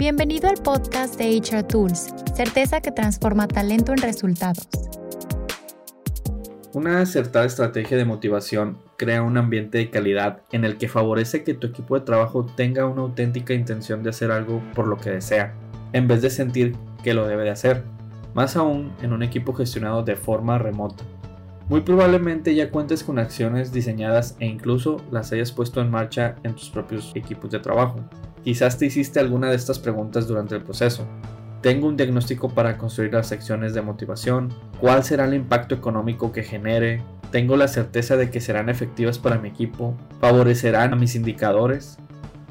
Bienvenido al podcast de HR Tools, certeza que transforma talento en resultados. Una acertada estrategia de motivación crea un ambiente de calidad en el que favorece que tu equipo de trabajo tenga una auténtica intención de hacer algo por lo que desea, en vez de sentir que lo debe de hacer, más aún en un equipo gestionado de forma remota. Muy probablemente ya cuentes con acciones diseñadas e incluso las hayas puesto en marcha en tus propios equipos de trabajo. Quizás te hiciste alguna de estas preguntas durante el proceso, tengo un diagnóstico para construir las secciones de motivación, cuál será el impacto económico que genere, tengo la certeza de que serán efectivas para mi equipo, favorecerán a mis indicadores.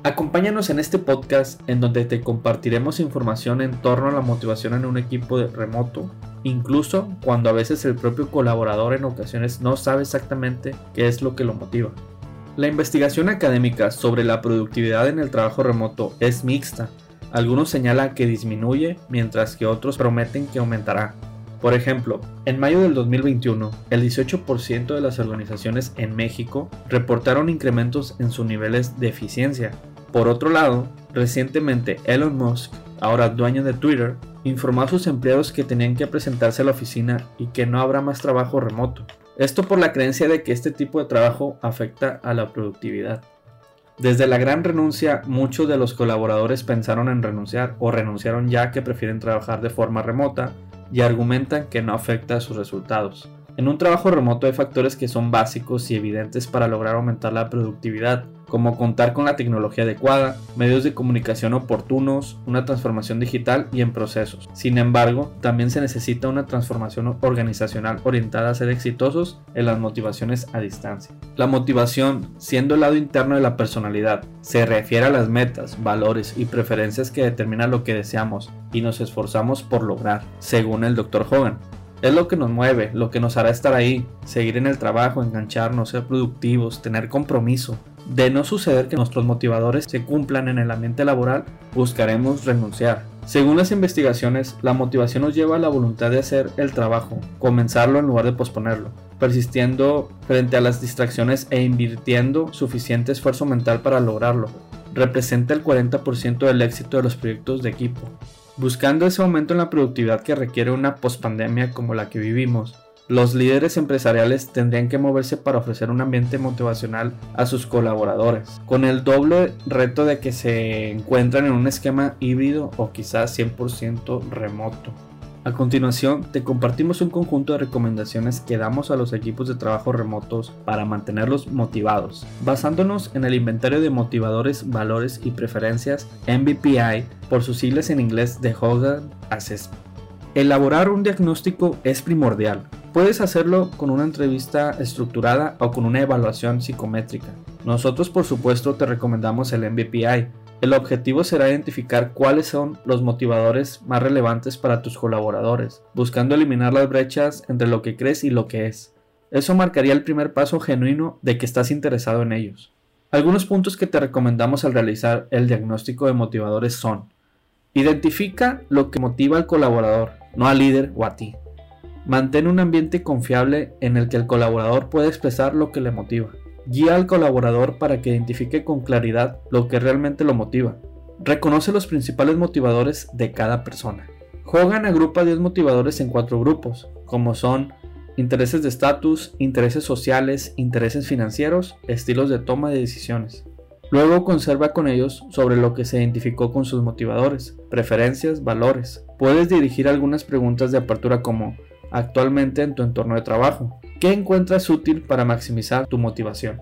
Acompáñanos en este podcast en donde te compartiremos información en torno a la motivación en un equipo remoto, incluso cuando a veces el propio colaborador en ocasiones no sabe exactamente qué es lo que lo motiva. La investigación académica sobre la productividad en el trabajo remoto es mixta algunos señalan que disminuye, mientras que otros prometen que aumentará. Por ejemplo, en mayo del 2021, el 18% de las organizaciones en México reportaron incrementos en sus niveles de eficiencia. Por otro lado, recientemente Elon Musk, ahora dueño de Twitter, informó a sus empleados que tenían que presentarse a la oficina y que no habrá más trabajo remoto. Esto por la creencia de que este tipo de trabajo afecta a la productividad. Desde la gran renuncia, muchos de los colaboradores pensaron en renunciar o renunciaron ya que prefieren trabajar de forma remota y argumentan que no afecta a sus resultados. En un trabajo remoto hay factores que son básicos y evidentes para lograr aumentar la productividad, como contar con la tecnología adecuada, medios de comunicación oportunos, una transformación digital y en procesos. Sin embargo, también se necesita una transformación organizacional orientada a ser exitosos en las motivaciones a distancia. La motivación, siendo el lado interno de la personalidad, se refiere a las metas, valores y preferencias que determinan lo que deseamos y nos esforzamos por lograr, según el Dr. Hogan. Es lo que nos mueve, lo que nos hará estar ahí, seguir en el trabajo, engancharnos, ser productivos, tener compromiso, de no suceder que nuestros motivadores se cumplan en el ambiente laboral, buscaremos renunciar. Según las investigaciones, la motivación nos lleva a la voluntad de hacer el trabajo, comenzarlo en lugar de posponerlo, persistiendo frente a las distracciones e invirtiendo suficiente esfuerzo mental para lograrlo. Representa el 40% del éxito de los proyectos de equipo. Buscando ese aumento en la productividad que requiere una pospandemia como la que vivimos, los líderes empresariales tendrían que moverse para ofrecer un ambiente motivacional a sus colaboradores, con el doble reto de que se encuentran en un esquema híbrido o quizás 100% remoto. A continuación, te compartimos un conjunto de recomendaciones que damos a los equipos de trabajo remotos para mantenerlos motivados, basándonos en el inventario de motivadores, valores y preferencias MBPI por sus siglas en inglés de Hogan Assessment. Elaborar un diagnóstico es primordial, Puedes hacerlo con una entrevista estructurada o con una evaluación psicométrica. Nosotros por supuesto te recomendamos el MBPI. El objetivo será identificar cuáles son los motivadores más relevantes para tus colaboradores, buscando eliminar las brechas entre lo que crees y lo que es. Eso marcaría el primer paso genuino de que estás interesado en ellos. Algunos puntos que te recomendamos al realizar el diagnóstico de motivadores son Identifica lo que motiva al colaborador, no al líder o a ti. Mantén un ambiente confiable en el que el colaborador pueda expresar lo que le motiva. Guía al colaborador para que identifique con claridad lo que realmente lo motiva. Reconoce los principales motivadores de cada persona. Hogan agrupa 10 motivadores en cuatro grupos, como son intereses de estatus, intereses sociales, intereses financieros, estilos de toma de decisiones. Luego conserva con ellos sobre lo que se identificó con sus motivadores, preferencias, valores. Puedes dirigir algunas preguntas de apertura como actualmente en tu entorno de trabajo. ¿Qué encuentras útil para maximizar tu motivación?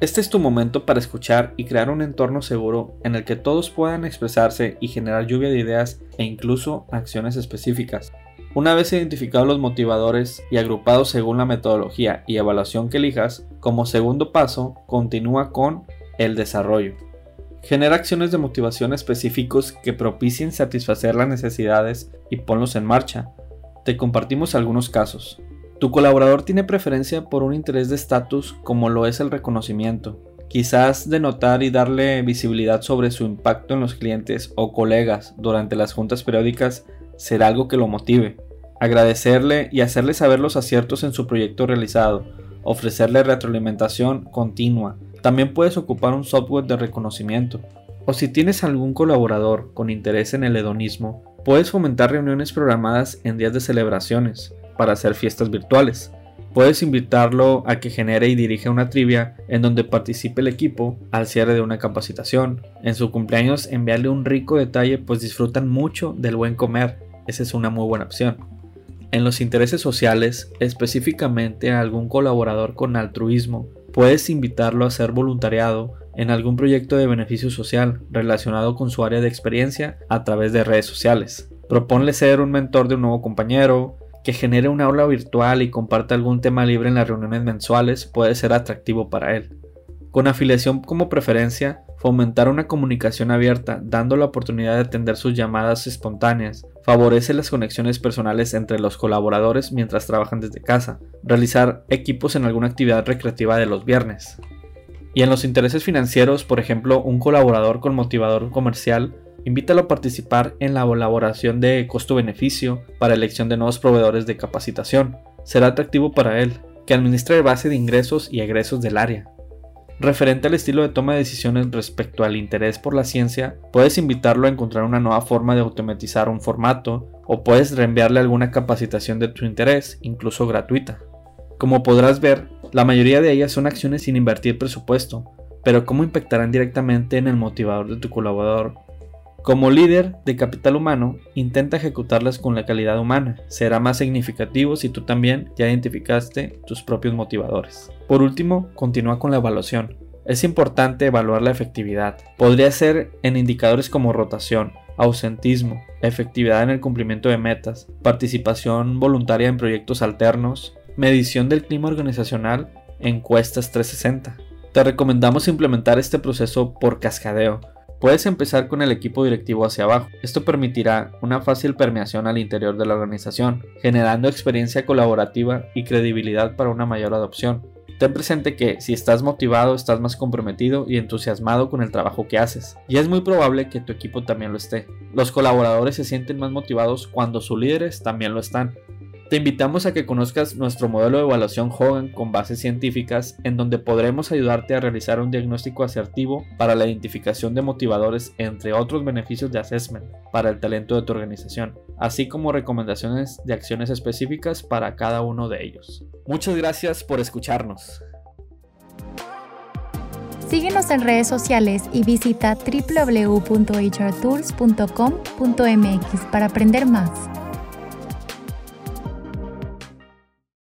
Este es tu momento para escuchar y crear un entorno seguro en el que todos puedan expresarse y generar lluvia de ideas e incluso acciones específicas. Una vez identificados los motivadores y agrupados según la metodología y evaluación que elijas, como segundo paso, continúa con el desarrollo. Genera acciones de motivación específicos que propicien satisfacer las necesidades y ponlos en marcha, te compartimos algunos casos. Tu colaborador tiene preferencia por un interés de estatus como lo es el reconocimiento. Quizás denotar y darle visibilidad sobre su impacto en los clientes o colegas durante las juntas periódicas será algo que lo motive. Agradecerle y hacerle saber los aciertos en su proyecto realizado. Ofrecerle retroalimentación continua. También puedes ocupar un software de reconocimiento. O si tienes algún colaborador con interés en el hedonismo, puedes fomentar reuniones programadas en días de celebraciones para hacer fiestas virtuales. Puedes invitarlo a que genere y dirija una trivia en donde participe el equipo al cierre de una capacitación. En su cumpleaños enviarle un rico detalle pues disfrutan mucho del buen comer. Esa es una muy buena opción. En los intereses sociales, específicamente a algún colaborador con altruismo, puedes invitarlo a hacer voluntariado en algún proyecto de beneficio social relacionado con su área de experiencia a través de redes sociales. Proponle ser un mentor de un nuevo compañero, que genere una aula virtual y comparta algún tema libre en las reuniones mensuales puede ser atractivo para él. Con afiliación como preferencia, fomentar una comunicación abierta, dando la oportunidad de atender sus llamadas espontáneas, favorece las conexiones personales entre los colaboradores mientras trabajan desde casa, realizar equipos en alguna actividad recreativa de los viernes. Y en los intereses financieros, por ejemplo, un colaborador con motivador comercial, invítalo a participar en la elaboración de costo-beneficio para elección de nuevos proveedores de capacitación. Será atractivo para él, que administre base de ingresos y egresos del área. Referente al estilo de toma de decisiones respecto al interés por la ciencia, puedes invitarlo a encontrar una nueva forma de automatizar un formato o puedes reenviarle alguna capacitación de tu interés, incluso gratuita. Como podrás ver, la mayoría de ellas son acciones sin invertir presupuesto, pero cómo impactarán directamente en el motivador de tu colaborador. Como líder de capital humano, intenta ejecutarlas con la calidad humana. Será más significativo si tú también ya identificaste tus propios motivadores. Por último, continúa con la evaluación. Es importante evaluar la efectividad. Podría ser en indicadores como rotación, ausentismo, efectividad en el cumplimiento de metas, participación voluntaria en proyectos alternos, medición del clima organizacional, encuestas 360. Te recomendamos implementar este proceso por cascadeo. Puedes empezar con el equipo directivo hacia abajo. Esto permitirá una fácil permeación al interior de la organización, generando experiencia colaborativa y credibilidad para una mayor adopción. Ten presente que si estás motivado, estás más comprometido y entusiasmado con el trabajo que haces. Y es muy probable que tu equipo también lo esté. Los colaboradores se sienten más motivados cuando sus líderes también lo están. Te invitamos a que conozcas nuestro modelo de evaluación Hogan con bases científicas en donde podremos ayudarte a realizar un diagnóstico asertivo para la identificación de motivadores entre otros beneficios de assessment para el talento de tu organización, así como recomendaciones de acciones específicas para cada uno de ellos. Muchas gracias por escucharnos. Síguenos en redes sociales y visita www.hrtools.com.mx para aprender más.